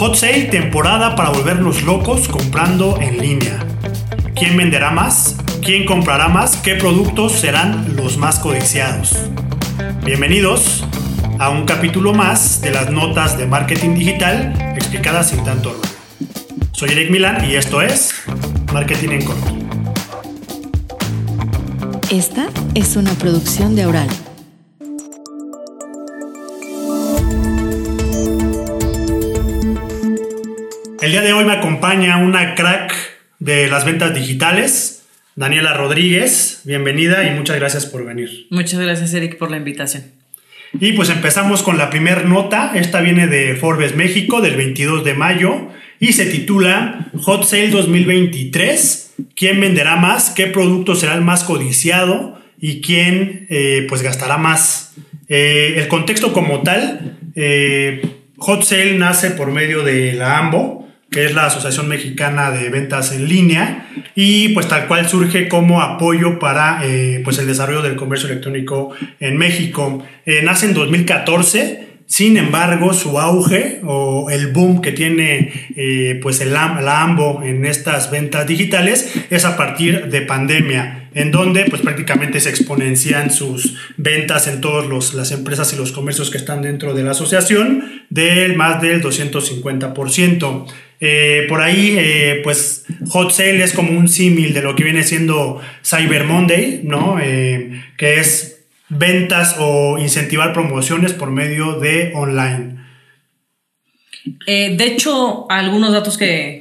Hot Sale, temporada para volvernos locos comprando en línea. ¿Quién venderá más? ¿Quién comprará más? ¿Qué productos serán los más codiciados? Bienvenidos a un capítulo más de las notas de marketing digital explicadas sin tanto rollo. Soy Eric Milan y esto es Marketing en Corto. Esta es una producción de Aural. El día de hoy me acompaña una crack de las ventas digitales, Daniela Rodríguez. Bienvenida y muchas gracias por venir. Muchas gracias, Eric, por la invitación. Y pues empezamos con la primera nota. Esta viene de Forbes México del 22 de mayo y se titula Hot Sale 2023. ¿Quién venderá más? ¿Qué producto será el más codiciado? ¿Y quién eh, pues gastará más? Eh, el contexto como tal, eh, Hot Sale nace por medio de la AMBO, que es la Asociación Mexicana de Ventas en Línea, y pues tal cual surge como apoyo para eh, pues el desarrollo del comercio electrónico en México. Eh, nace en 2014. Sin embargo, su auge o el boom que tiene eh, pues el, la AMBO en estas ventas digitales es a partir de pandemia, en donde pues prácticamente se exponencian sus ventas en todas las empresas y los comercios que están dentro de la asociación del más del 250%. Eh, por ahí, eh, pues Hot Sale es como un símil de lo que viene siendo Cyber Monday, ¿no? Eh, que es ventas o incentivar promociones por medio de online. de hecho, algunos datos que,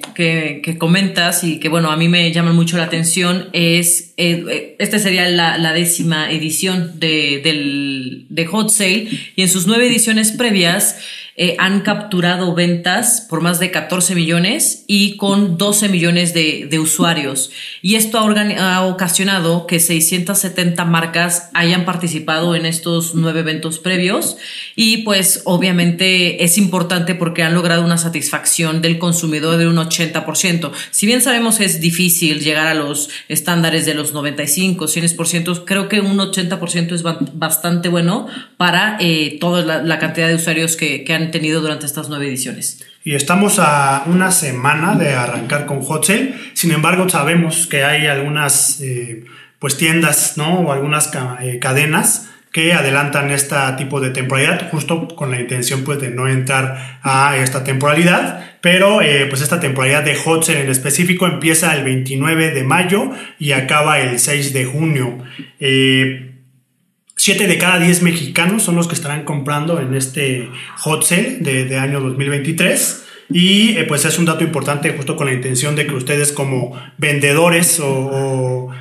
comentas y que, bueno, a mí me llaman mucho la atención es, esta sería la, décima edición de, de Hot Sale y en sus nueve ediciones previas, eh, han capturado ventas por más de 14 millones y con 12 millones de, usuarios. Y esto ha, ha, ocasionado que 670 marcas hayan participado en estos nueve eventos previos. Y pues obviamente es importante porque han logrado una satisfacción del consumidor de un 80%. Si bien sabemos que es difícil llegar a los estándares de los 95, 100%, creo que un 80% es bastante bueno para eh, toda la, cantidad de usuarios que, que han tenido durante estas nueve ediciones. Y estamos a una semana de arrancar con Hot Sale. Sin embargo, sabemos que hay algunas eh, pues tiendas ¿no? o algunas eh, cadenas que adelantan este tipo de temporalidad justo con la intención pues de no entrar a esta temporalidad pero eh, pues esta temporalidad de Hot Sale en específico empieza el 29 de mayo y acaba el 6 de junio 7 de cada 10 mexicanos son los que estarán comprando en este hot sale de, año 2023. Y eh, pues es un dato importante justo con la intención de que ustedes como vendedores o,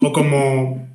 o como...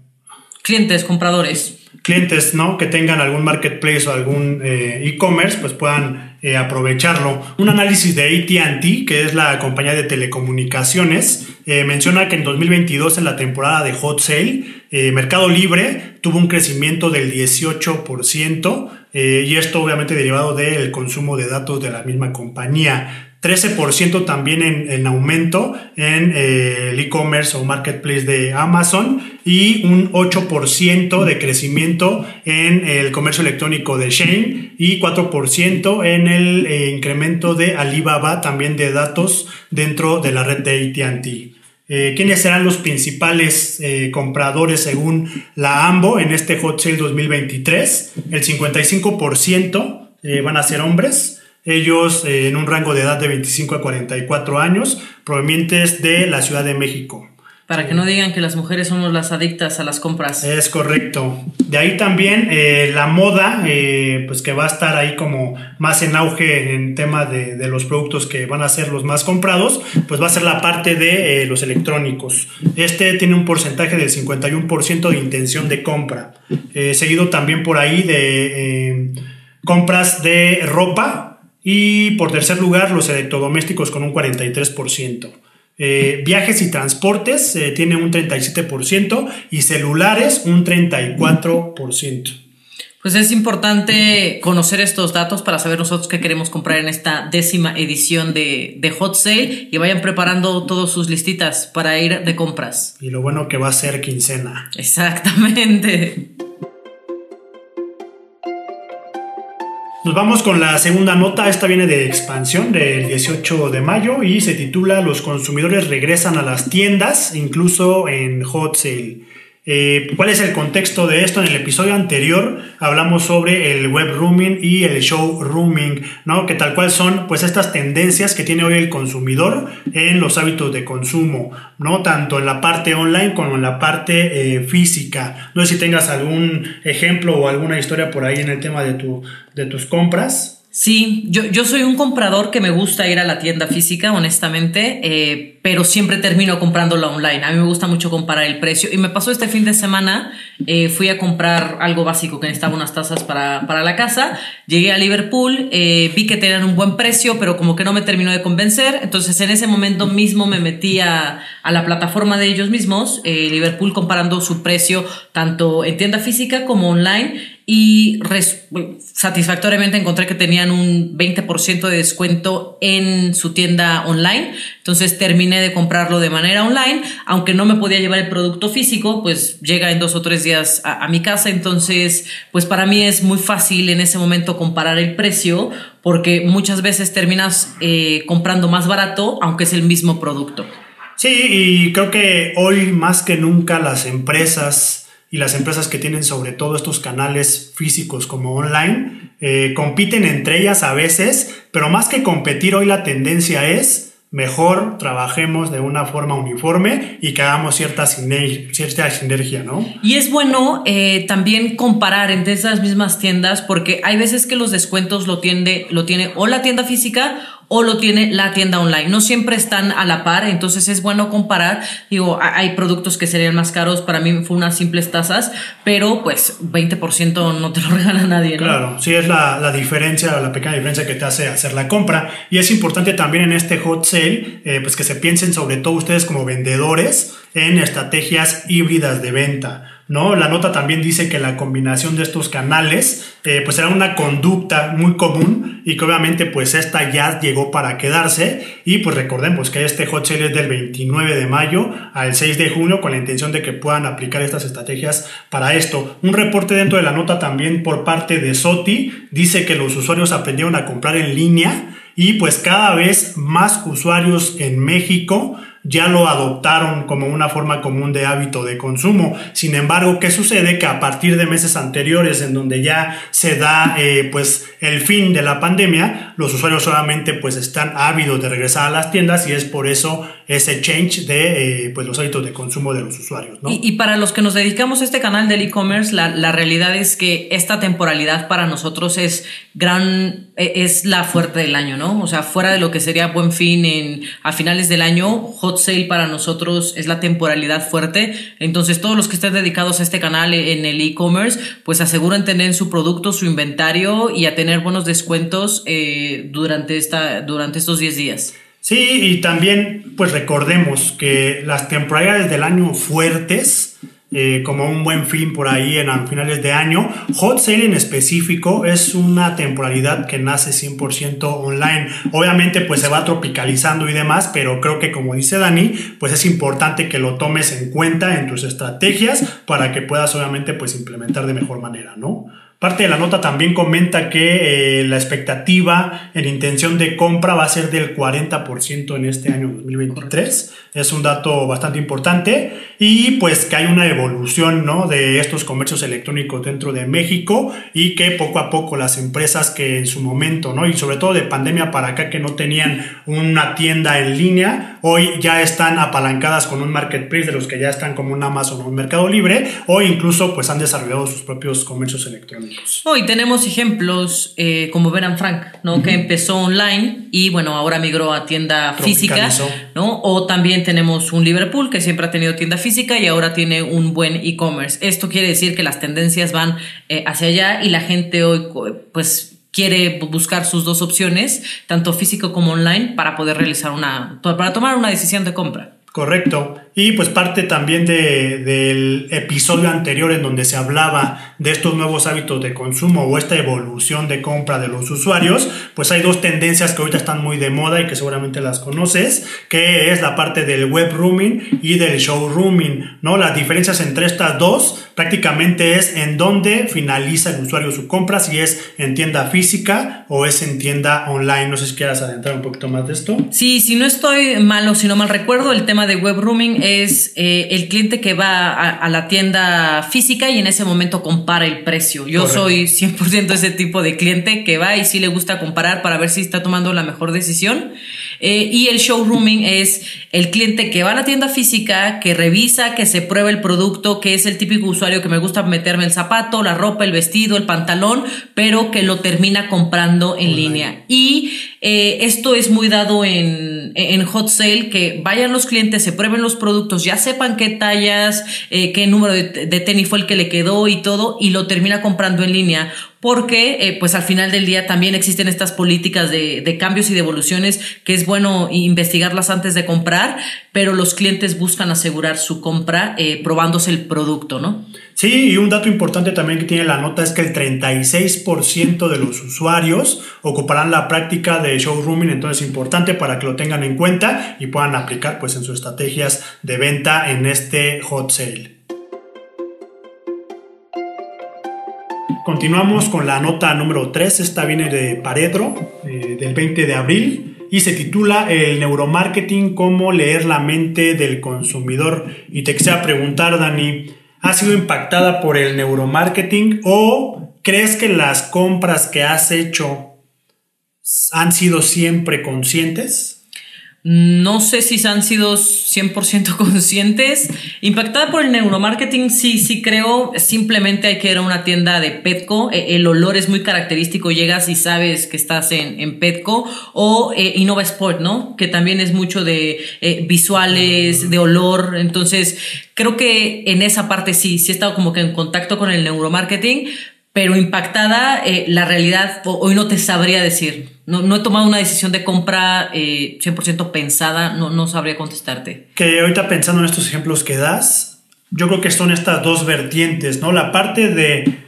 Clientes, compradores clientes ¿no? que tengan algún marketplace o algún eh, e-commerce, pues puedan eh, aprovecharlo. Un análisis de ATT, que es la compañía de telecomunicaciones, eh, menciona que en 2022, en la temporada de Hot Sale, Mercado Libre tuvo un crecimiento del 18%, y esto obviamente derivado del consumo de datos de la misma compañía. 13% también en, aumento en eh, el e-commerce o marketplace de Amazon y un 8% de crecimiento en el comercio electrónico de Shane y 4% en el eh, incremento de Alibaba también de datos dentro de la red de ATT. Eh, ¿Quiénes serán los principales compradores según la AMBO en este Hot Sale 2023? El 55% van a ser hombres, ellos eh, en un rango de edad de 25 a 44 años, provenientes de la Ciudad de México. Para que no digan que las mujeres somos las adictas a las compras. Es correcto. De ahí también eh, la moda, eh, pues que va a estar ahí como más en auge en tema de, los productos que van a ser los más comprados, pues va a ser la parte de los electrónicos. Este tiene un porcentaje del 51% de intención de compra. seguido también por ahí de compras de ropa, y por tercer lugar, los electrodomésticos con un 43%. Eh, viajes y transportes eh, tiene un 37% y celulares un 34%. Pues es importante conocer estos datos para saber nosotros qué queremos comprar en esta décima edición de, de, Hot Sale y vayan preparando todas sus listitas para ir de compras. Y lo bueno que va a ser quincena. Exactamente. Nos vamos con la segunda nota, esta viene de expansión del 18 de mayo y se titula Los consumidores regresan a las tiendas, incluso en hot sale. Eh, ¿Cuál es el contexto de esto? En el episodio anterior hablamos sobre el web rooming y el show rooming, ¿no? Que tal cual son pues estas tendencias que tiene hoy el consumidor en los hábitos de consumo, ¿no? Tanto en la parte online como en la parte eh, física. No sé si tengas algún ejemplo o alguna historia por ahí en el tema de, tu, de tus compras. Sí, yo, yo soy un comprador que me gusta ir a la tienda física, honestamente, eh, pero siempre termino comprándola online. A mí me gusta mucho comparar el precio. Y me pasó este fin de semana, eh, fui a comprar algo básico que necesitaba unas tazas para, para la casa. Llegué a Liverpool, eh, vi que tenían un buen precio, pero como que no me terminó de convencer. Entonces en ese momento mismo me metí a, a la plataforma de ellos mismos, Liverpool, comparando su precio tanto en tienda física como online y satisfactoriamente encontré que tenían un 20% de descuento en su tienda online. Entonces terminé de comprarlo de manera online, aunque no me podía llevar el producto físico, pues llega en dos o tres días a, mi casa. Entonces, pues para mí es muy fácil en ese momento comparar el precio porque muchas veces terminas eh, comprando más barato, aunque es el mismo producto. Sí, y creo que hoy más que nunca las empresas las empresas que tienen sobre todo estos canales físicos como online eh, compiten entre ellas a veces, pero más que competir hoy la tendencia es mejor trabajemos de una forma uniforme y que hagamos cierta, cierta sinergia, ¿no? Y es bueno eh, también comparar entre esas mismas tiendas porque hay veces que los descuentos lo, tiende, lo tiene o la tienda física o lo tiene la tienda online. No siempre están a la par, entonces es bueno comparar. Digo, hay productos que serían más caros, para mí fue unas simples tazas, pero pues 20% no te lo regala nadie. Claro, sí es la, la, diferencia, la pequeña diferencia que te hace hacer la compra. Y es importante también en este hot sale, eh, pues que se piensen sobre todo ustedes como vendedores en estrategias híbridas de venta. ¿No? La nota también dice que la combinación de estos canales eh, pues era una conducta muy común y que obviamente pues esta ya llegó para quedarse y pues recordemos que este hot sale es del 29 de mayo al 6 de junio con la intención de que puedan aplicar estas estrategias para esto. Un reporte dentro de la nota también por parte de Soti dice que los usuarios aprendieron a comprar en línea y pues cada vez más usuarios en México ya lo adoptaron como una forma común de hábito de consumo. Sin embargo, ¿qué sucede? Que a partir de meses anteriores, en donde ya se da eh, pues el fin de la pandemia, los usuarios solamente pues están ávidos de regresar a las tiendas y es por eso ese change de eh, pues los hábitos de consumo de los usuarios. Y, para los que nos dedicamos a este canal del e-commerce, la, la, realidad es que esta temporalidad para nosotros es gran, e, es la fuerte del año, ¿no? O sea, fuera de lo que sería buen fin en, a finales del año, hot sale para nosotros es la temporalidad fuerte. Entonces, todos los que estén dedicados a este canal en el e-commerce, pues aseguren tener su producto, su inventario y a tener buenos descuentos eh, durante, esta, durante estos 10 días. Sí, y también, pues recordemos que las temporalidades del año fuertes eh, como un buen fin por ahí en finales de año. Hot Sale en específico es una temporalidad que nace 100% online. Obviamente pues se va tropicalizando y demás, pero creo que como dice Dani, pues es importante que lo tomes en cuenta en tus estrategias para que puedas obviamente pues implementar de mejor manera, ¿no? Parte de la nota también comenta que eh, la expectativa en intención de compra va a ser del 40% en este año 2023. Es un dato bastante importante y pues que hay una evolución ¿no? de estos comercios electrónicos dentro de México y que poco a poco las empresas que en su momento, ¿no? y sobre todo de pandemia para acá que no tenían una tienda en línea, hoy ya están apalancadas con un marketplace de los que ya están como un Amazon o un Mercado Libre o incluso pues han desarrollado sus propios comercios electrónicos. Hoy tenemos ejemplos eh, como Beran Frank, ¿no? Que empezó online y bueno, ahora migró a tienda física, ¿no? O también tenemos un Liverpool que siempre ha tenido tienda física y ahora tiene un buen e-commerce. Esto quiere decir que las tendencias van eh, hacia allá y la gente hoy pues quiere buscar sus dos opciones, tanto físico como online, para poder realizar una, para tomar una decisión de compra. Correcto. Y pues parte también de, del episodio anterior en donde se hablaba de estos nuevos hábitos de consumo o esta evolución de compra de los usuarios, pues hay dos tendencias que ahorita están muy de moda y que seguramente las conoces, que es la parte del web rooming y del showrooming, ¿no? Las diferencias entre estas dos prácticamente es en dónde finaliza el usuario su compra, si es en tienda física o es en tienda online. No sé si quieras adentrar un poquito más de esto. Sí, si no estoy mal o si no mal recuerdo, el tema de web rooming es eh, el cliente que va a, la tienda física y en ese momento compara el precio. Yo soy 100% ese tipo de cliente que va y sí le gusta comparar para ver si está tomando la mejor decisión. Eh, y el showrooming es el cliente que va a la tienda física, que revisa, que se prueba el producto, que es el típico usuario que me gusta meterme el zapato, la ropa, el vestido, el pantalón, pero que lo termina comprando en línea. Y eh, esto es muy dado en, en hot sale, que vayan los clientes, se prueben los productos, ya sepan qué tallas, eh, qué número de, de, tenis fue el que le quedó y todo, y lo termina comprando en línea. Porque, eh, pues al final del día también existen estas políticas de, de, cambios y de evoluciones que es bueno investigarlas antes de comprar, pero los clientes buscan asegurar su compra eh, probándose el producto, ¿no? Sí, y un dato importante también que tiene la nota es que el 36% de los usuarios ocuparán la práctica de showrooming, entonces es importante para que lo tengan en cuenta y puedan aplicar pues en sus estrategias de venta en este hot sale. Continuamos con la nota número 3, esta viene de Paredro, eh, del 20 de abril, y se titula El neuromarketing, cómo leer la mente del consumidor. Y te quisiera preguntar, Dani, ¿ha sido impactada por el neuromarketing o crees que las compras que has hecho han sido siempre conscientes? No sé si han sido 100% conscientes. Impactada por el neuromarketing, sí, sí creo. Simplemente hay que ir a una tienda de Petco. E, el olor es muy característico. Llegas y sabes que estás en, Petco. O eh, Innova Sport, ¿no? Que también es mucho de eh, visuales, de olor. Entonces, creo que en esa parte sí, sí he estado como que en contacto con el neuromarketing pero impactada, eh, la realidad hoy no te sabría decir. No, no he tomado una decisión de compra 100% eh, pensada, no, no sabría contestarte. Que ahorita pensando en estos ejemplos que das, yo creo que son estas dos vertientes, ¿no? La parte de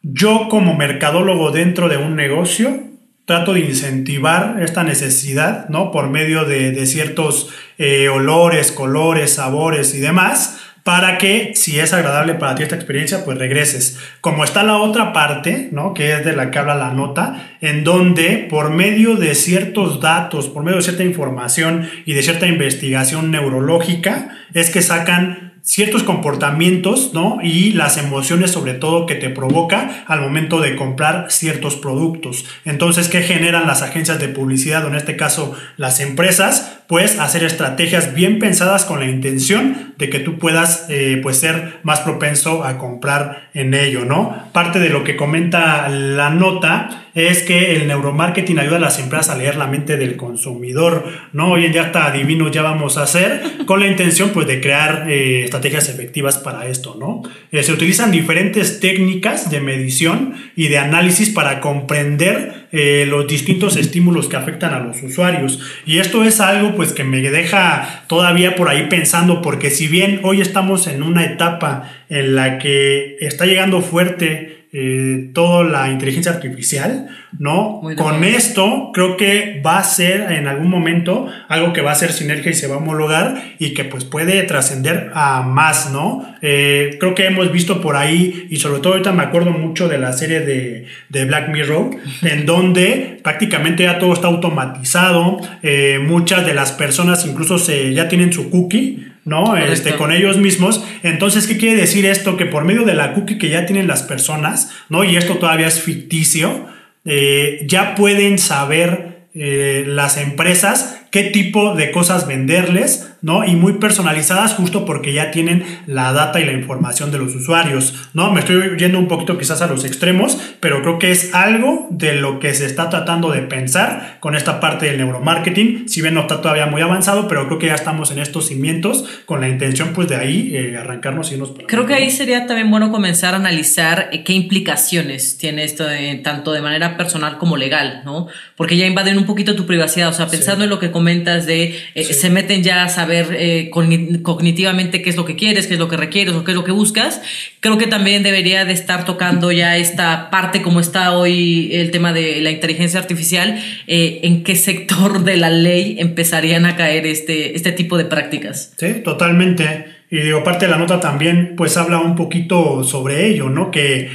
yo como mercadólogo dentro de un negocio, trato de incentivar esta necesidad, ¿no? Por medio de, ciertos eh, olores, colores, sabores y demás para que si es agradable para ti esta experiencia, pues regreses. Como está la otra parte, ¿no? Que es de la que habla la nota, en donde por medio de ciertos datos, por medio de cierta información y de cierta investigación neurológica, es que sacan ciertos comportamientos, ¿no? Y las emociones sobre todo que te provoca al momento de comprar ciertos productos. Entonces, ¿qué generan las agencias de publicidad o en este caso las empresas? Pues hacer estrategias bien pensadas con la intención de que tú puedas eh, pues ser más propenso a comprar en ello, ¿no? Parte de lo que comenta la nota es que el neuromarketing ayuda a las empresas a leer la mente del consumidor, ¿no? Hoy en día hasta adivino ya vamos a hacer con la intención pues de crear eh, estrategias efectivas para esto, ¿no? Eh, se utilizan diferentes técnicas de medición y de análisis para comprender eh, los distintos estímulos que afectan a los usuarios. Y esto es algo pues que me deja todavía por ahí pensando porque si bien hoy estamos en una etapa en la que está llegando fuerte eh, toda la inteligencia artificial, ¿no? Con esto creo que va a ser en algún momento algo que va a ser sinergia y se va a homologar y que pues puede trascender a más, ¿no? Eh, creo que hemos visto por ahí y sobre todo ahorita me acuerdo mucho de la serie de, Black Mirror, en donde prácticamente ya todo está automatizado, eh, muchas de las personas incluso se, ya tienen su cookie, ¿no? Este, con ellos mismos. Entonces, ¿qué quiere decir esto? Que por medio de la cookie que ya tienen las personas, ¿no? Y esto todavía es ficticio, eh, ya pueden saber eh, las empresas qué tipo de cosas venderles, ¿no? Y muy personalizadas justo porque ya tienen la data y la información de los usuarios, ¿no? Me estoy yendo un poquito quizás a los extremos, pero creo que es algo de lo que se está tratando de pensar con esta parte del neuromarketing, si bien no está todavía muy avanzado, pero creo que ya estamos en estos cimientos con la intención pues de ahí eh, arrancarnos y nos... Creo que ahí sería también bueno comenzar a analizar eh, qué implicaciones tiene esto tanto de manera personal como legal, ¿no? Porque ya invaden un poquito tu privacidad, o sea, pensando en lo que comentas de eh, se meten ya a saber eh, cognitivamente qué es lo que quieres, qué es lo que requieres o qué es lo que buscas. Creo que también debería de estar tocando ya esta parte como está hoy el tema de la inteligencia artificial, eh, en qué sector de la ley empezarían a caer este, este tipo de prácticas. Sí, totalmente. Y digo, parte de la nota también, pues habla un poquito sobre ello, ¿no? Que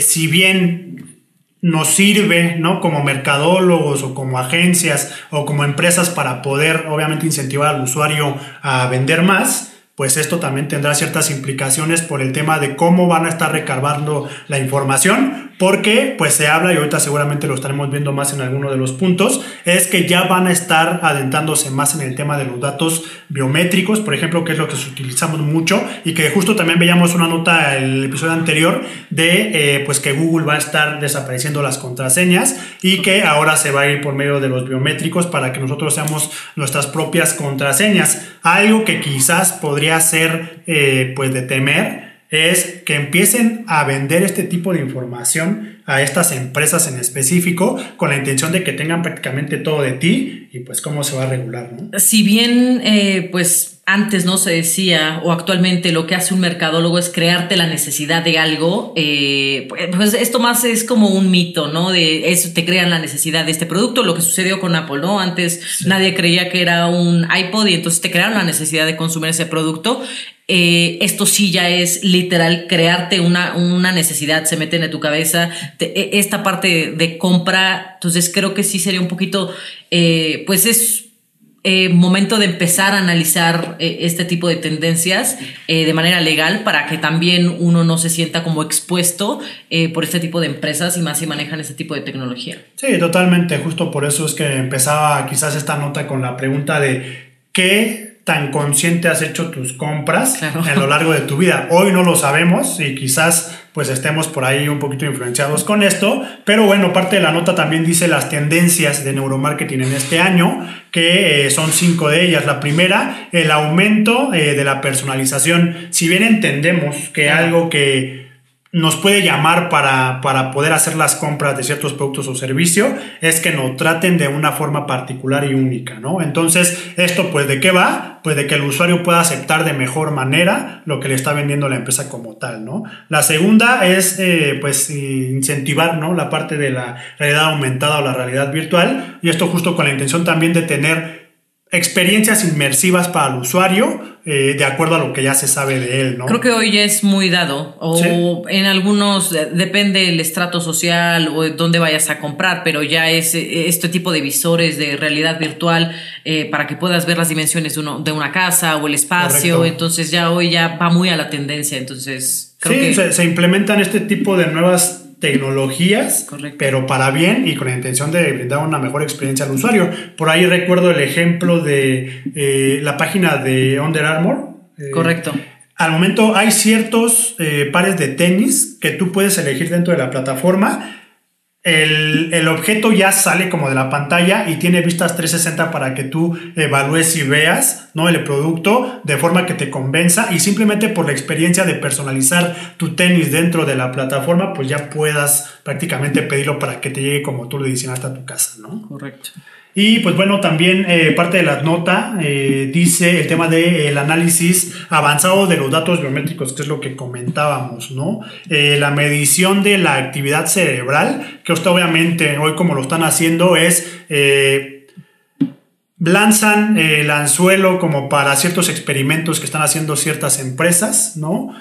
si bien nos sirve, ¿no? Como mercadólogos o como agencias o como empresas para poder, obviamente, incentivar al usuario a vender más, pues esto también tendrá ciertas implicaciones por el tema de cómo van a estar recargando la información, porque pues se habla, y ahorita seguramente lo estaremos viendo más en alguno de los puntos, es que ya van a estar adentrándose más en el tema de los datos biométricos, por ejemplo, que es lo que utilizamos mucho, y que justo también veíamos una nota en el episodio anterior de eh, pues que Google va a estar desapareciendo las contraseñas y que ahora se va a ir por medio de los biométricos para que nosotros seamos nuestras propias contraseñas. Algo que quizás podría ser eh, pues de temer es que empiecen a vender este tipo de información a estas empresas en específico con la intención de que tengan prácticamente todo de ti y pues cómo se va a regular, ¿no? Si bien eh, pues antes no se decía o actualmente lo que hace un mercadólogo es crearte la necesidad de algo, eh, pues esto más es como un mito, ¿no? De eso te crean la necesidad de este producto, lo que sucedió con Apple, ¿no? Antes nadie creía que era un iPod y entonces te crearon la necesidad de consumir ese producto. Eh, esto sí ya es literal crearte una, una necesidad, se mete en tu cabeza, e, esta parte de, compra, entonces creo que sí sería un poquito, eh, pues es eh, momento de empezar a analizar este tipo de tendencias de manera legal para que también uno no se sienta como expuesto por este tipo de empresas y más si manejan este tipo de tecnología. Sí, totalmente, justo por eso es que empezaba quizás esta nota con la pregunta de qué tan consciente has hecho tus compras a lo largo de tu vida. Hoy no lo sabemos y quizás pues estemos por ahí un poquito influenciados con esto, pero bueno, parte de la nota también dice las tendencias de neuromarketing en este año, que eh, son cinco de ellas. La primera, el aumento eh, de la personalización. Si bien entendemos que algo que nos puede llamar para, para, poder hacer las compras de ciertos productos o servicios es que nos traten de una forma particular y única, ¿no? Entonces, ¿esto pues de qué va? Pues de que el usuario pueda aceptar de mejor manera lo que le está vendiendo la empresa como tal, ¿no? La segunda es, eh, pues, incentivar, ¿no? La parte de la realidad aumentada o la realidad virtual y esto justo con la intención también de tener experiencias inmersivas para el usuario eh, de acuerdo a lo que ya se sabe de él, ¿no? Creo que hoy ya es muy dado o en algunos eh, depende el estrato social o dónde vayas a comprar, pero ya es eh, este tipo de visores de realidad virtual para que puedas ver las dimensiones de, uno, de una casa o el espacio, entonces ya hoy ya va muy a la tendencia, entonces... Creo sí, que... se implementan este tipo de nuevas tecnologías, pero para bien y con la intención de brindar una mejor experiencia al usuario. Por ahí recuerdo el ejemplo de eh, la página de Under Armour. Eh, Correcto. Al momento hay ciertos eh, pares de tenis que tú puedes elegir dentro de la plataforma el, objeto ya sale como de la pantalla y tiene vistas 360 para que tú evalúes y veas ¿no? el producto de forma que te convenza y simplemente por la experiencia de personalizar tu tenis dentro de la plataforma, pues ya puedas prácticamente pedirlo para que te llegue como tú lo diseñaste a tu casa, ¿no? Correcto. Y pues bueno, también eh, parte de la nota eh, dice el tema del análisis avanzado de los datos biométricos, que es lo que comentábamos, ¿no? Eh, la medición de la actividad cerebral, que esto obviamente hoy como lo están haciendo es lanzan el anzuelo como para ciertos experimentos que están haciendo ciertas empresas, ¿no?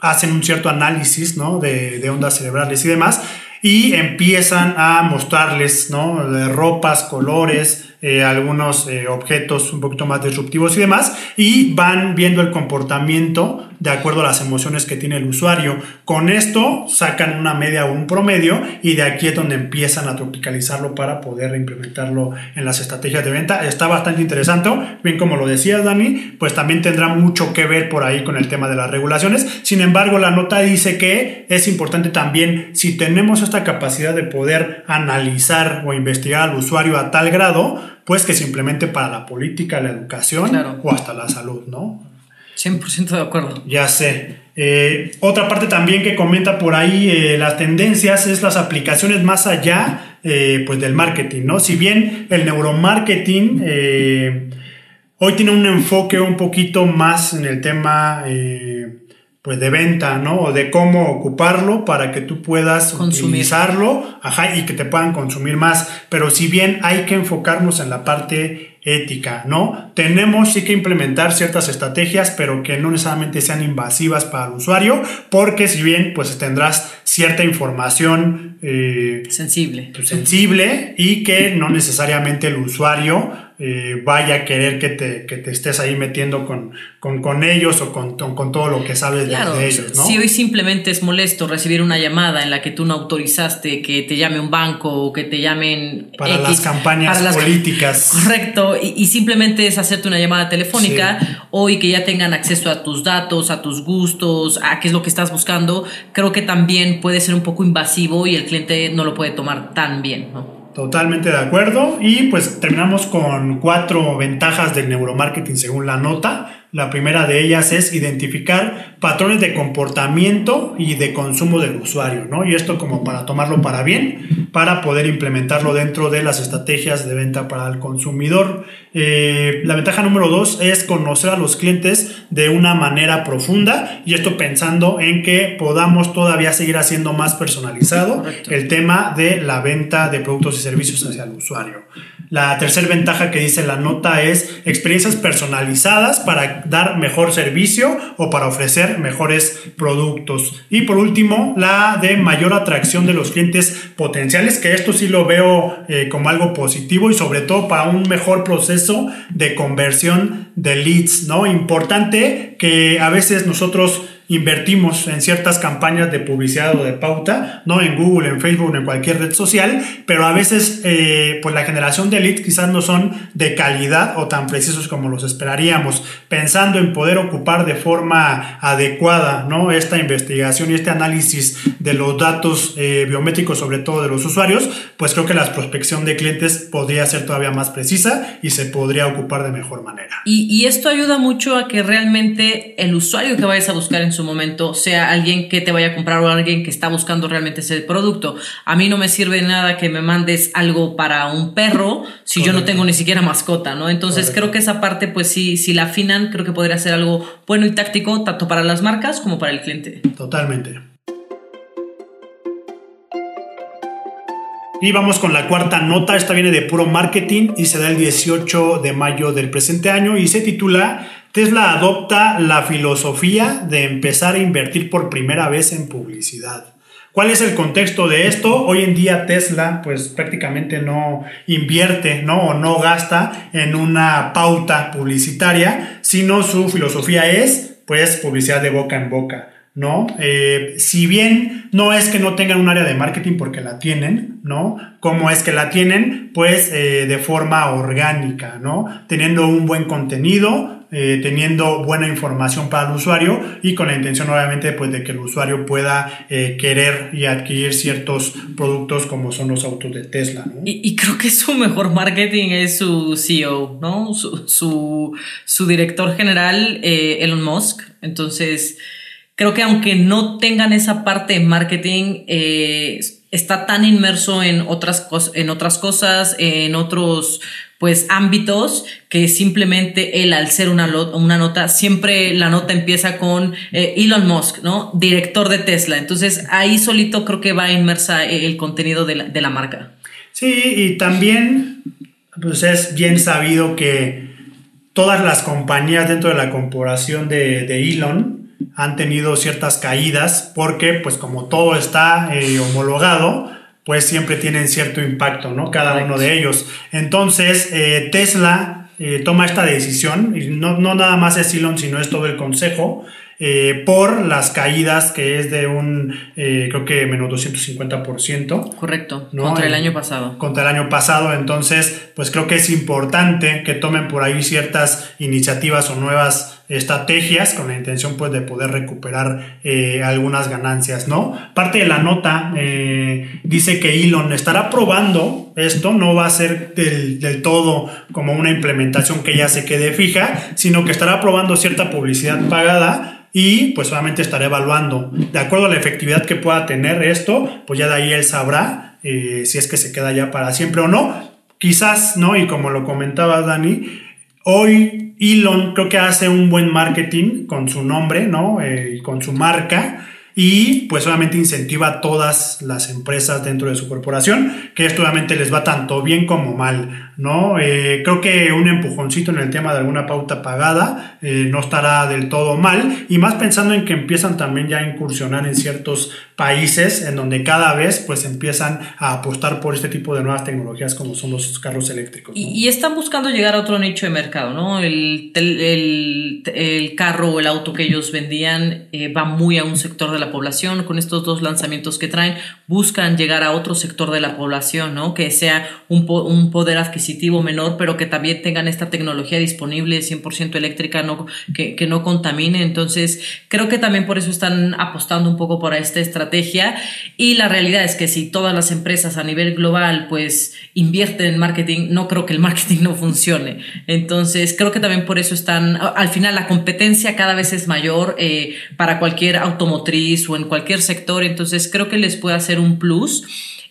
hacen un cierto análisis, ¿no? De, de ondas cerebrales y demás y empiezan a mostrarles ¿no? De ropas, colores, eh, algunos eh, objetos un poquito más disruptivos y demás, y van viendo el comportamiento de acuerdo a las emociones que tiene el usuario. Con esto sacan una media o un promedio y de aquí es donde empiezan a tropicalizarlo para poder implementarlo en las estrategias de venta. Está bastante interesante, bien como lo decías Dani, pues también tendrá mucho que ver por ahí con el tema de las regulaciones. Sin embargo, la nota dice que es importante también si tenemos esta capacidad de poder analizar o investigar al usuario a tal grado, pues que simplemente para la política, la educación o hasta la salud, ¿no? 100% de acuerdo. Ya sé. Eh, otra parte también que comenta por ahí eh, las tendencias es las aplicaciones más allá eh, pues del marketing, ¿no? Si bien el neuromarketing hoy tiene un enfoque un poquito más en el tema pues de venta, ¿no? O de cómo ocuparlo para que tú puedas utilizarlo, ajá, y que te puedan consumir más. Pero si bien hay que enfocarnos en la parte ética, ¿no? Tenemos sí que implementar ciertas estrategias, pero que no necesariamente sean invasivas para el usuario, porque si bien pues tendrás cierta información eh, sensible. Sensible y que no necesariamente el usuario eh, vaya a querer que te, te, estés ahí metiendo con, con, ellos o con, con, todo lo que sabes de, ellos, ¿no? Si hoy simplemente es molesto recibir una llamada en la que tú no autorizaste que te llame un banco o que te llamen... Para las campañas políticas. Correcto, y, simplemente es hacerte una llamada telefónica, hoy que ya tengan acceso a tus datos, a tus gustos, a qué es lo que estás buscando, creo que también puede ser un poco invasivo y el cliente no lo puede tomar tan bien, ¿no? Totalmente de acuerdo. Y pues terminamos con cuatro ventajas del neuromarketing según la nota. La primera de ellas es identificar patrones de comportamiento y de consumo del usuario, ¿no? Y esto como para tomarlo para bien, para poder implementarlo dentro de las estrategias de venta para el consumidor. Eh, la ventaja número dos es conocer a los clientes de una manera profunda y esto pensando en que podamos todavía seguir haciendo más personalizado el tema de la venta de productos y servicios hacia el usuario. La tercera ventaja que dice la nota es experiencias personalizadas para dar mejor servicio o para ofrecer mejores productos. Y por último, la de mayor atracción de los clientes potenciales, que esto sí lo veo eh, como algo positivo y sobre todo para un mejor proceso de conversión de leads, ¿no? Importante que a veces nosotros invertimos en ciertas campañas de publicidad o de pauta, no en Google, en Facebook, en cualquier red social, pero a veces eh, pues la generación de leads quizás no son de calidad o tan precisos como los esperaríamos. Pensando en poder ocupar de forma adecuada ¿no? esta investigación y este análisis de los datos eh, biométricos, sobre todo de los usuarios, pues creo que la prospección de clientes podría ser todavía más precisa y se podría ocupar de mejor manera. Y, y esto ayuda mucho a que realmente el usuario que vayas a buscar en su momento sea alguien que te vaya a comprar o alguien que está buscando realmente ese producto. A mí no me sirve nada que me mandes algo para un perro si yo no tengo ni siquiera mascota, ¿no? Entonces creo que esa parte, pues sí, si la afinan, creo que podría ser algo bueno y táctico tanto para las marcas como para el cliente. Totalmente. Y vamos con la cuarta nota, esta viene de puro marketing y se da el 18 de mayo del presente año y se titula Tesla adopta la filosofía de empezar a invertir por primera vez en publicidad. ¿Cuál es el contexto de esto? Hoy en día Tesla pues prácticamente no invierte, ¿no? O no gasta en una pauta publicitaria, sino su filosofía es pues publicidad de boca en boca. ¿No? Eh, si bien no es que no tengan un área de marketing porque la tienen, ¿no? Como es que la tienen, pues eh, de forma orgánica, ¿no? Teniendo un buen contenido, eh, teniendo buena información para el usuario y con la intención obviamente pues de que el usuario pueda querer y adquirir ciertos productos como son los autos de Tesla, y, creo que su mejor marketing es su CEO, ¿no? Su, su, su director general, Elon Musk. Entonces, creo que aunque no tengan esa parte de marketing, eh, está tan inmerso en otras, en otras cosas, en otros pues ámbitos que simplemente él al ser una, una nota, siempre la nota empieza con eh, Elon Musk, ¿no? Director de Tesla. Entonces ahí solito creo que va inmersa el contenido de la, de la marca. Sí, y también pues es bien sabido que todas las compañías dentro de la corporación de, de Elon, han tenido ciertas caídas porque pues como todo está eh, homologado, pues siempre tienen cierto impacto, ¿no? Cada uno de ellos. Entonces, eh, Tesla eh, toma esta decisión, y no, no, nada más es Elon, sino es todo el consejo, por las caídas que es de un, creo que menos 250%. Correcto, contra el año pasado. Contra el año pasado, entonces, pues creo que es importante que tomen por ahí ciertas iniciativas o nuevas estrategias con la intención pues de poder recuperar eh, algunas ganancias, ¿no? Parte de la nota dice que Elon estará probando esto, no va a ser del, del, todo como una implementación que ya se quede fija, sino que estará probando cierta publicidad pagada y pues solamente estará evaluando. De acuerdo a la efectividad que pueda tener esto, pues ya de ahí él sabrá eh, si es que se queda ya para siempre o no. Quizás, ¿no? Y como lo comentaba Dani, hoy Elon creo que hace un buen marketing con su nombre, ¿no? Eh, con su marca y pues obviamente incentiva a todas las empresas dentro de su corporación, que esto obviamente les va tanto bien como mal, ¿no? Eh, creo que un empujoncito en el tema de alguna pauta pagada eh, no estará del todo mal, y más pensando en que empiezan también ya a incursionar en ciertos países en donde cada vez pues empiezan a apostar por este tipo de nuevas tecnologías como son los carros eléctricos. Y, están buscando llegar a otro nicho de mercado, ¿no? El, el, el carro o el auto que ellos vendían eh, va muy a un sector de la población, con estos dos lanzamientos que traen, buscan llegar a otro sector de la población, ¿no? Que sea un, un poder adquisitivo menor, pero que también tengan esta tecnología disponible 100% eléctrica, no, que, que no contamine. Entonces, creo que también por eso están apostando un poco por esta estrategia. Y la realidad es que si todas las empresas a nivel global, pues, invierten en marketing, no creo que el marketing no funcione. Entonces, creo que también por eso están, al final, la competencia cada vez es mayor eh, para cualquier automotriz o en cualquier sector, entonces creo que les puede hacer un plus.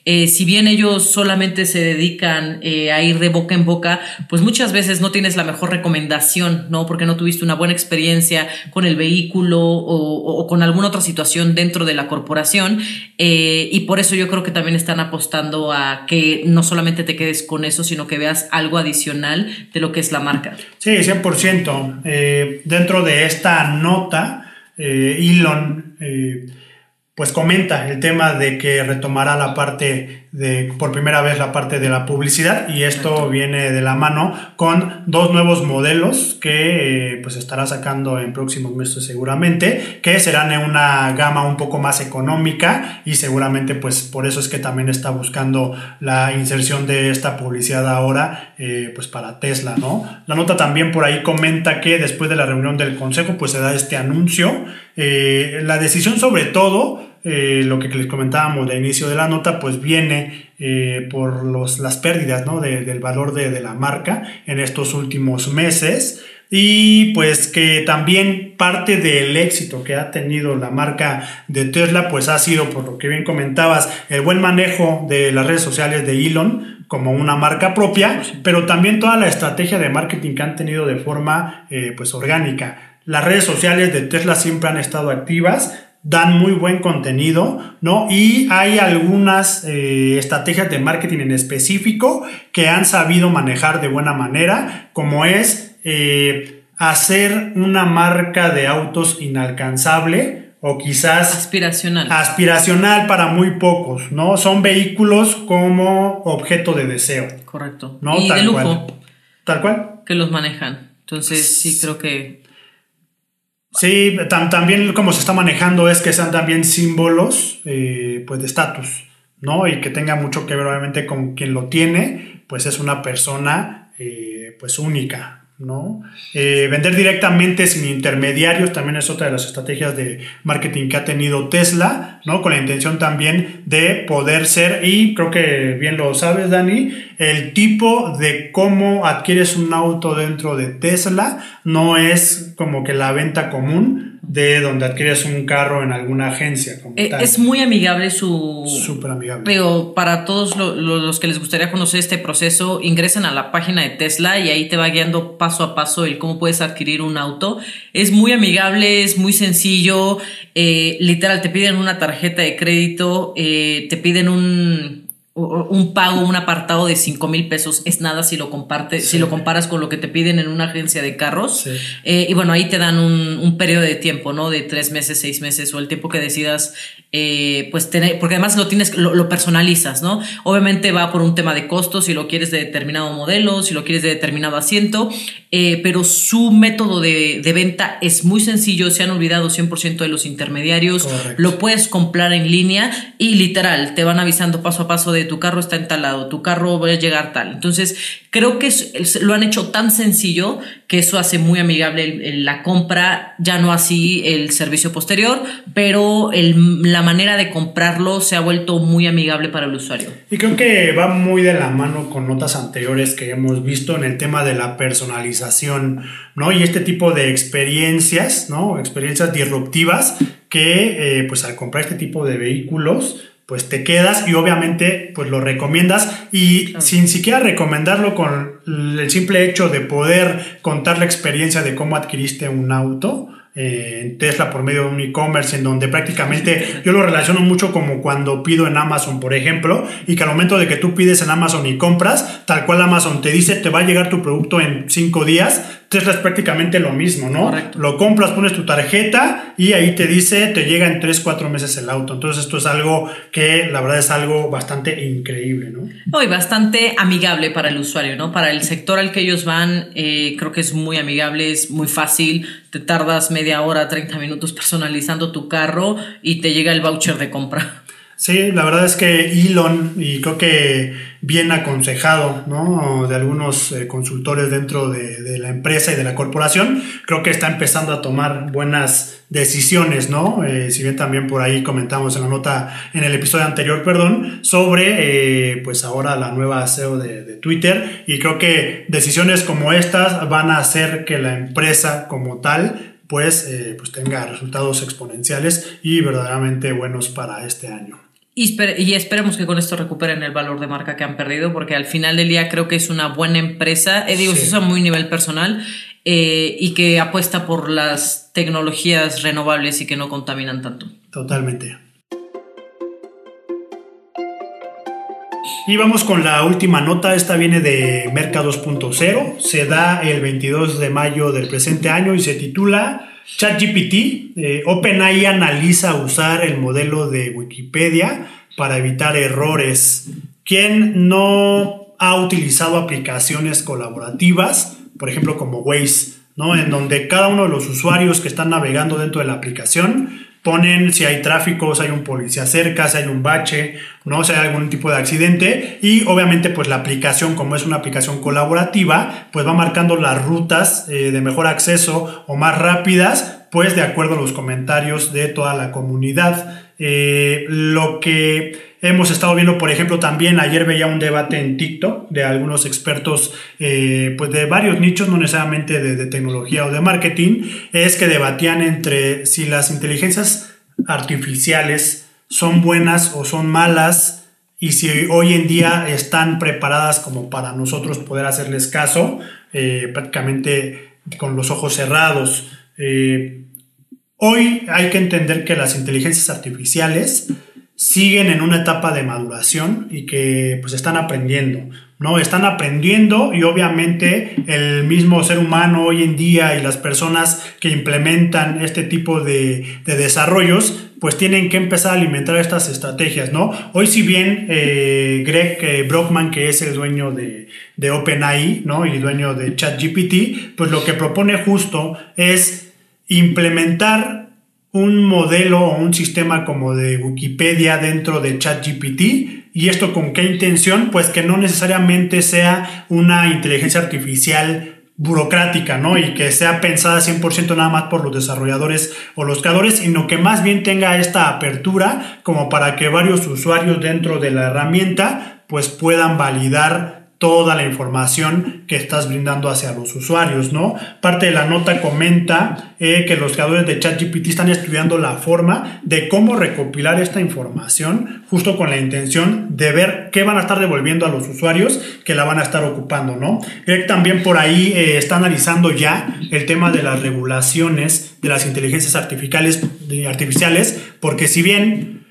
Eh, si bien ellos solamente se dedican eh, a ir de boca en boca, pues muchas veces no tienes la mejor recomendación, ¿no? Porque no tuviste una buena experiencia con el vehículo o, con alguna otra situación dentro de la corporación. Eh, y por eso yo creo que también están apostando a que no solamente te quedes con eso, sino que veas algo adicional de lo que es la marca. Sí, 100%. dentro de esta nota, Elon pues comenta el tema de que retomará la parte de, por primera vez la parte de la publicidad y esto viene de la mano con dos nuevos modelos que eh, pues estará sacando en próximos meses seguramente, que serán en una gama un poco más económica y seguramente pues por eso es que también está buscando la inserción de esta publicidad ahora eh, pues para Tesla, ¿no? La nota también por ahí comenta que después de la reunión del consejo pues se da este anuncio, eh, la decisión sobre todo eh, lo que les comentábamos de inicio de la nota, pues viene eh, por los, las pérdidas ¿no? del valor de, de, la marca en estos últimos meses. Y pues que también parte del éxito que ha tenido la marca de Tesla pues ha sido por lo que bien comentabas el buen manejo de las redes sociales de Elon como una marca propia pero también toda la estrategia de marketing que han tenido de forma eh, pues orgánica. Las redes sociales de Tesla siempre han estado activas dan muy buen contenido, ¿no? Y hay algunas eh, estrategias de marketing en específico que han sabido manejar de buena manera, como es eh, hacer una marca de autos inalcanzable o quizás aspiracional. Aspiracional para muy pocos, ¿no? Son vehículos como objeto de deseo. Correcto. ¿no? Y de lujo. Tal cual. Que los manejan. Entonces sí creo que Sí, también como se está manejando es que sean también símbolos eh, pues de estatus, ¿no? Y que tenga mucho que ver obviamente con quien lo tiene, pues es una persona eh, pues única, ¿no? Eh, vender directamente sin intermediarios también es otra de las estrategias de marketing que ha tenido Tesla, ¿no? Con la intención también de poder ser, y creo que bien lo sabes, Dani, el tipo de cómo adquieres un auto dentro de Tesla no es como que la venta común, de donde adquieres un carro en alguna agencia. Eh, es muy amigable su... Súper amigable. Pero para todos los que les gustaría conocer este proceso, ingresen a la página de Tesla y ahí te va guiando paso a paso el cómo puedes adquirir un auto. Es muy amigable, es muy sencillo. Eh, literal, te piden una tarjeta de crédito, eh, te piden un un pago, un apartado de 5 mil pesos es nada si lo compartes, si lo comparas con lo que te piden en una agencia de carros. Eh, y bueno, ahí te dan un, un, periodo de tiempo, ¿no? De tres meses, seis meses o el tiempo que decidas, eh, pues tener, porque además lo tienes, lo, personalizas, ¿no? Obviamente va por un tema de costos, si lo quieres de determinado modelo, si lo quieres de determinado asiento, eh, pero su método de, de, venta es muy sencillo, se han olvidado 100% de los intermediarios, lo puedes comprar en línea y literal, te van avisando paso a paso de tu carro está entalado, tu carro va a llegar tal. Entonces, creo que lo han hecho tan sencillo que eso hace muy amigable la compra, ya no así el servicio posterior, pero la manera de comprarlo se ha vuelto muy amigable para el usuario. Y creo que va muy de la mano con notas anteriores que hemos visto en el tema de la personalización, ¿no? Y este tipo de experiencias, ¿no? Experiencias disruptivas que, eh, pues al comprar este tipo de vehículos, pues te quedas y obviamente pues lo recomiendas. Y sin siquiera recomendarlo con el simple hecho de poder contar la experiencia de cómo adquiriste un auto, eh, en Tesla por medio de un e-commerce en donde prácticamente yo lo relaciono mucho como cuando pido en Amazon, por ejemplo, y que al momento de que tú pides en Amazon y compras, tal cual Amazon te dice te va a llegar tu producto en cinco días, Tesla es prácticamente lo mismo, ¿no? Lo compras, pones tu tarjeta y ahí te dice te llega en 3, 4 meses el auto. Entonces esto es algo que la verdad es algo bastante increíble, ¿no? No, y bastante amigable para el usuario, ¿no? Para el sector al que ellos van, eh, creo que es muy amigable, es muy fácil, te tardas media hora, 30 minutos personalizando tu carro y te llega el voucher de compra. Sí, la verdad es que Elon, y creo que bien aconsejado ¿no? de algunos eh, consultores dentro de, la empresa y de la corporación, creo que está empezando a tomar buenas decisiones, ¿no? Eh, si bien también por ahí comentamos en la nota, en el episodio anterior, perdón, sobre eh, pues ahora la nueva CEO de, Twitter, y creo que decisiones como estas van a hacer que la empresa como tal pues, pues tenga resultados exponenciales y verdaderamente buenos para este año. Y, esperemos que con esto recuperen el valor de marca que han perdido, porque al final del día creo que es una buena empresa, eh, digo, eso a muy nivel personal, eh, y que apuesta por las tecnologías renovables y que no contaminan tanto. Totalmente. Y vamos con la última nota, esta viene de Merca 2.0, se da el 22 de mayo del presente año y se titula ChatGPT, eh, OpenAI analiza usar el modelo de Wikipedia para evitar errores. ¿Quién no ha utilizado aplicaciones colaborativas, por ejemplo como Waze, ¿no? en donde cada uno de los usuarios que están navegando dentro de la aplicación ponen si hay tráfico, si hay un policía cerca, si hay un bache, ¿no? si hay algún tipo de accidente y obviamente pues la aplicación como es una aplicación colaborativa pues va marcando las rutas eh, de mejor acceso o más rápidas pues de acuerdo a los comentarios de toda la comunidad. Eh, lo que hemos estado viendo, por ejemplo, también ayer veía un debate en TikTok de algunos expertos, eh, pues de varios nichos, no necesariamente de, tecnología o de marketing, es que debatían entre si las inteligencias artificiales son buenas o son malas y si hoy en día están preparadas como para nosotros poder hacerles caso, eh, prácticamente con los ojos cerrados. Hoy hay que entender que las inteligencias artificiales siguen en una etapa de maduración y que pues están aprendiendo, ¿no? Están aprendiendo y obviamente el mismo ser humano hoy en día y las personas que implementan este tipo de, desarrollos pues tienen que empezar a alimentar estas estrategias, ¿no? Hoy si bien eh, Greg eh, Brockman, que es el dueño de, de OpenAI, ¿no? Y dueño de ChatGPT, pues lo que propone justo es implementar un modelo o un sistema como de Wikipedia dentro de ChatGPT. ¿Y esto con qué intención? Pues que no necesariamente sea una inteligencia artificial burocrática, ¿no? Y que sea pensada 100% nada más por los desarrolladores o los creadores, sino que más bien tenga esta apertura como para que varios usuarios dentro de la herramienta pues puedan validar toda la información que estás brindando hacia los usuarios, ¿no? Parte de la nota comenta eh, que los creadores de ChatGPT están estudiando la forma de cómo recopilar esta información justo con la intención de ver qué van a estar devolviendo a los usuarios que la van a estar ocupando, ¿no? Greg también por ahí eh, está analizando ya el tema de las regulaciones de las inteligencias artificiales, artificiales porque si bien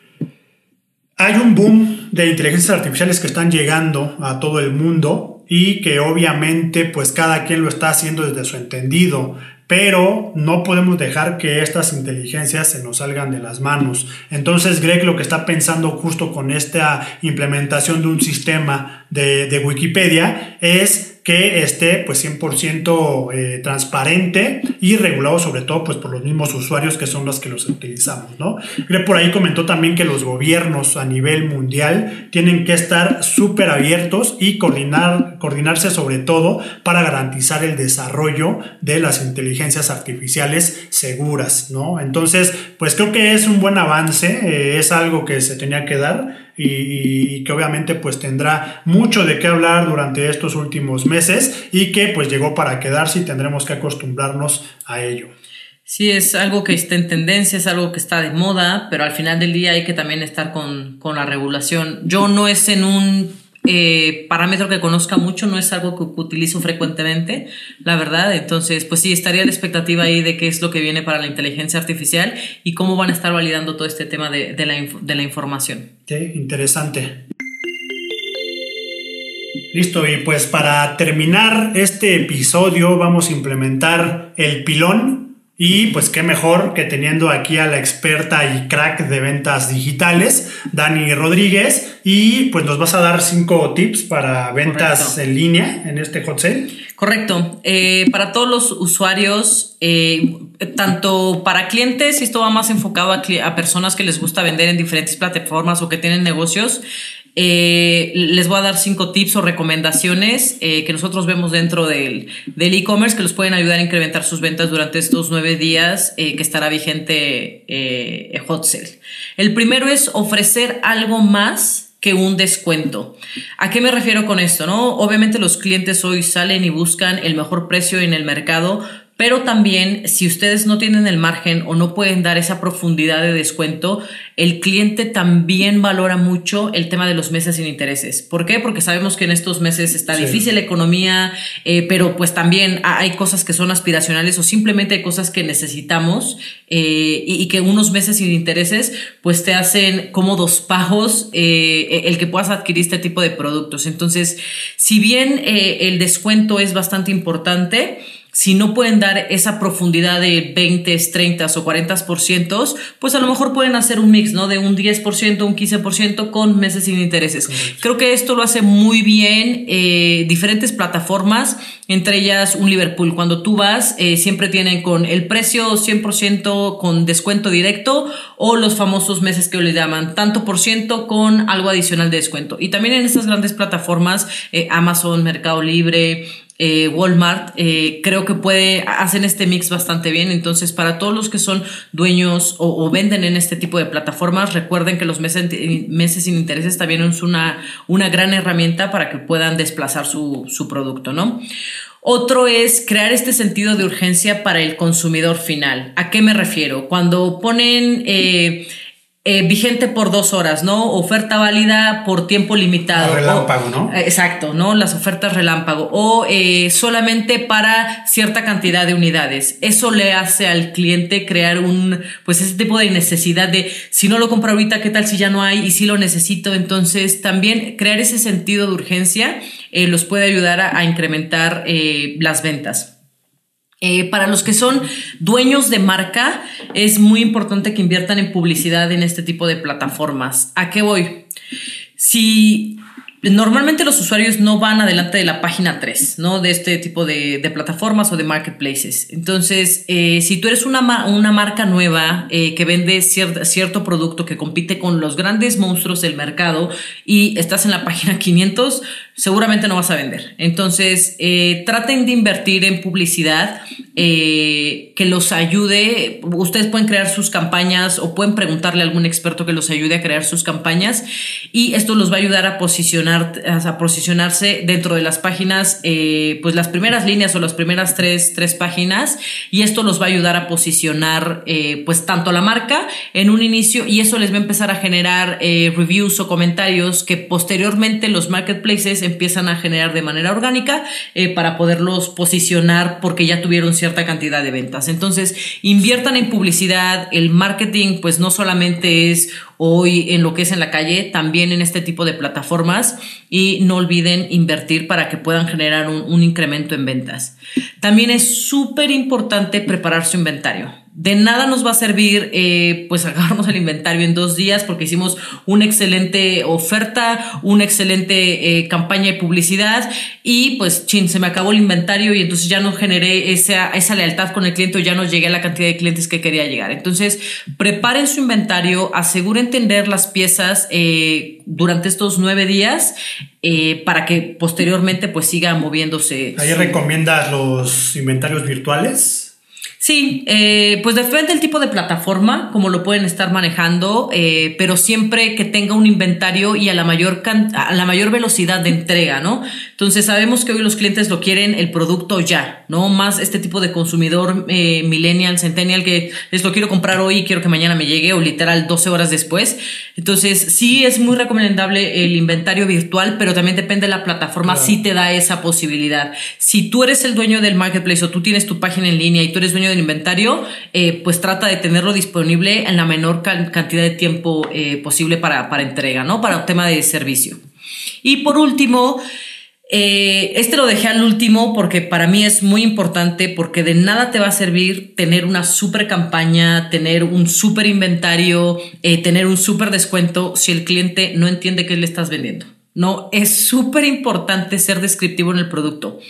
hay un boom de inteligencias artificiales que están llegando a todo el mundo y que obviamente pues cada quien lo está haciendo desde su entendido, pero no podemos dejar que estas inteligencias se nos salgan de las manos. Entonces Greg lo que está pensando justo con esta implementación de un sistema de, de Wikipedia es que esté pues 100% eh, transparente y regulado sobre todo pues por los mismos usuarios que son los que los utilizamos, ¿no? Creo por ahí comentó también que los gobiernos a nivel mundial tienen que estar súper abiertos y coordinar, coordinarse sobre todo para garantizar el desarrollo de las inteligencias artificiales seguras, ¿no? Entonces, pues creo que es un buen avance, eh, es algo que se tenía que dar y, que obviamente pues tendrá mucho de qué hablar durante estos últimos meses y que pues llegó para quedarse y tendremos que acostumbrarnos a ello. Sí, es algo que está en tendencia, es algo que está de moda, pero al final del día hay que también estar con, con la regulación. Yo no es en un eh, parámetro que conozca mucho, no es algo que utilizo frecuentemente, la verdad. Entonces, pues sí, estaría la expectativa ahí de qué es lo que viene para la inteligencia artificial y cómo van a estar validando todo este tema de, la información. Sí, interesante. Listo, y pues para terminar este episodio vamos a implementar el pilón y pues qué mejor que teniendo aquí a la experta y crack de ventas digitales, Dani Rodríguez, y pues nos vas a dar cinco tips para ventas en línea en este hot sale. Correcto. Eh, para todos los usuarios, eh, tanto para clientes, y esto va más enfocado a, a personas que les gusta vender en diferentes plataformas o que tienen negocios, eh, les voy a dar cinco tips o recomendaciones eh, que nosotros vemos dentro del e-commerce que los pueden ayudar a incrementar sus ventas durante estos nueve días eh, que estará vigente Hot Sale. El primero es ofrecer algo más que un descuento. ¿A qué me refiero con esto? No? Obviamente los clientes hoy salen y buscan el mejor precio en el mercado, pero también si ustedes no tienen el margen o no pueden dar esa profundidad de descuento, el cliente también valora mucho el tema de los meses sin intereses. ¿Por qué? Porque sabemos que en estos meses está difícil la economía, eh, pero pues también hay cosas que son aspiracionales o simplemente hay cosas que necesitamos eh, y, que unos meses sin intereses pues te hacen cómodos pagos eh, el que puedas adquirir este tipo de productos. Entonces, si bien el descuento es bastante importante, si no pueden dar esa profundidad de 20, 30 o 40%, pues a lo mejor pueden hacer un mix, ¿no? De un 10%, un 15% con meses sin intereses. Creo que esto lo hace muy bien eh, diferentes plataformas, entre ellas un Liverpool. Cuando tú vas, eh, siempre tienen con el precio 100% con descuento directo o los famosos meses que le llaman tanto por ciento con algo adicional de descuento. Y también en estas grandes plataformas, eh, Amazon, Mercado Libre, eh, Walmart, eh, creo que puede, hacen este mix bastante bien. Entonces, para todos los que son dueños o, venden en este tipo de plataformas, recuerden que los meses, meses sin intereses también es una, una gran herramienta para que puedan desplazar su, su producto, ¿no? Otro es crear este sentido de urgencia para el consumidor final. ¿A qué me refiero? Cuando ponen eh, eh, vigente por dos horas, ¿no? Oferta válida por tiempo limitado. Relámpago, ¿no? Eh, exacto, ¿no? Las ofertas relámpago. O eh, solamente para cierta cantidad de unidades. Eso le hace al cliente crear un, pues ese tipo de necesidad de, si no lo compro ahorita, ¿qué tal si ya no hay? Y si lo necesito. Entonces, también crear ese sentido de urgencia los puede ayudar a incrementar las ventas. Eh, para los que son dueños de marca, es muy importante que inviertan en publicidad en este tipo de plataformas. ¿A qué voy? Si Normalmente los usuarios no van adelante de la página 3, ¿no? De este tipo de, plataformas o de marketplaces. Entonces, eh, si tú eres una, una marca nueva eh, que vende cierto producto que compite con los grandes monstruos del mercado y estás en la página 500, seguramente no vas a vender. Entonces, eh, traten de invertir en publicidad que los ayude. Ustedes pueden crear sus campañas o pueden preguntarle a algún experto que los ayude a crear sus campañas y esto los va a ayudar a posicionar a posicionarse dentro de las páginas, eh, pues las primeras líneas o las primeras tres, tres, páginas, y esto los va a ayudar a posicionar eh, pues tanto la marca en un inicio y eso les va a empezar a generar eh, reviews o comentarios que posteriormente los marketplaces empiezan a generar de manera orgánica para poderlos posicionar porque ya tuvieron cierta cantidad de ventas. Entonces, inviertan en publicidad, el marketing pues no solamente es hoy en lo que es en la calle, también en este tipo de plataformas y no olviden invertir para que puedan generar un, incremento en ventas. También es súper importante preparar su inventario. De nada nos va a servir eh, pues agarrarnos el inventario en dos días porque hicimos una excelente oferta, una excelente eh, campaña de publicidad y pues chin, se me acabó el inventario y entonces ya no generé esa, esa lealtad con el cliente o ya no llegué a la cantidad de clientes que quería llegar. Entonces preparen su inventario, aseguren tener las piezas eh, durante estos nueve días para que posteriormente pues siga moviéndose. Ahí recomiendas los inventarios virtuales. Sí, eh, pues depende del tipo de plataforma, como lo pueden estar manejando, eh, pero siempre que tenga un inventario y a la mayor a la mayor velocidad de entrega, ¿no? Entonces sabemos que hoy los clientes lo quieren el producto ya, ¿no? Más este tipo de consumidor eh, millennial, centennial que les lo quiero comprar hoy y quiero que mañana me llegue o literal 12 horas después. Entonces sí es muy recomendable el inventario virtual, pero también depende de la plataforma si te da esa posibilidad. Si tú eres el dueño del marketplace o tú tienes tu página en línea y tú eres dueño del inventario, eh, pues trata de tenerlo disponible en la menor cantidad de tiempo eh, posible para, para entrega, ¿no? Para un tema de servicio. Y por último, eh, este lo dejé al último porque para mí es muy importante porque de nada te va a servir tener una super campaña, tener un super inventario, tener un super descuento si el cliente no entiende qué le estás vendiendo. No, es súper importante ser descriptivo en el producto.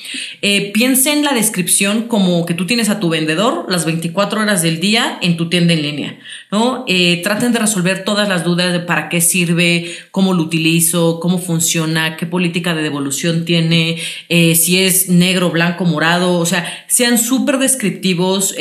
Eh, piensa en la descripción como que tú tienes a tu vendedor las 24 horas del día en tu tienda en línea, ¿no? Eh, traten de resolver todas las dudas de para qué sirve, cómo lo utilizo, cómo funciona, qué política de devolución tiene, eh, si es negro, blanco, morado, o sea, sean súper descriptivos,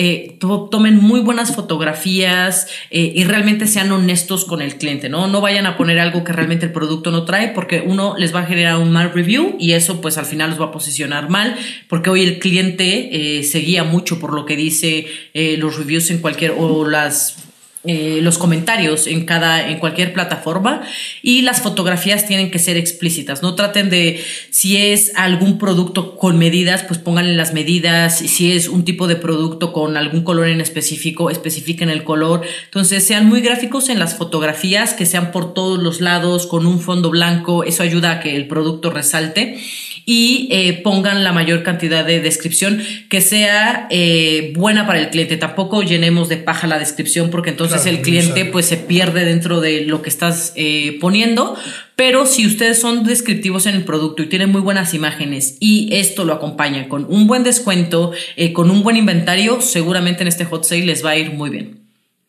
tomen muy buenas fotografías y realmente sean honestos con el cliente, ¿no? No vayan a poner algo que realmente el producto no trae porque uno les va a generar un mal review y eso pues al final los va a posicionar mal porque hoy el cliente eh, se guía mucho por lo que dice eh, los reviews en cualquier o las eh, los comentarios en cada en cualquier plataforma y las fotografías tienen que ser explícitas no traten de si es algún producto con medidas pues pónganle las medidas si es un tipo de producto con algún color en específico especifiquen el color. Entonces sean muy gráficos en las fotografías que sean por todos los lados con un fondo blanco eso ayuda a que el producto resalte y eh, pongan la mayor cantidad de descripción que sea eh, buena para el cliente. Tampoco llenemos de paja la descripción porque entonces el cliente pues se pierde dentro de lo que estás eh, poniendo. Pero si ustedes son descriptivos en el producto y tienen muy buenas imágenes y esto lo acompaña con un buen descuento, con un buen inventario, seguramente en este hot sale les va a ir muy bien.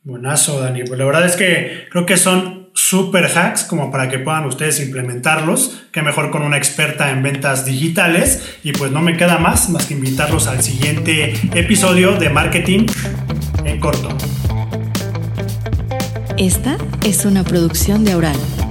Buenazo, Dani. Pues la verdad es que creo que son super hacks como para que puedan ustedes implementarlos, que mejor con una experta en ventas digitales. Y pues no me queda más más que invitarlos al siguiente episodio de Marketing en corto. Esta es una producción de Aural.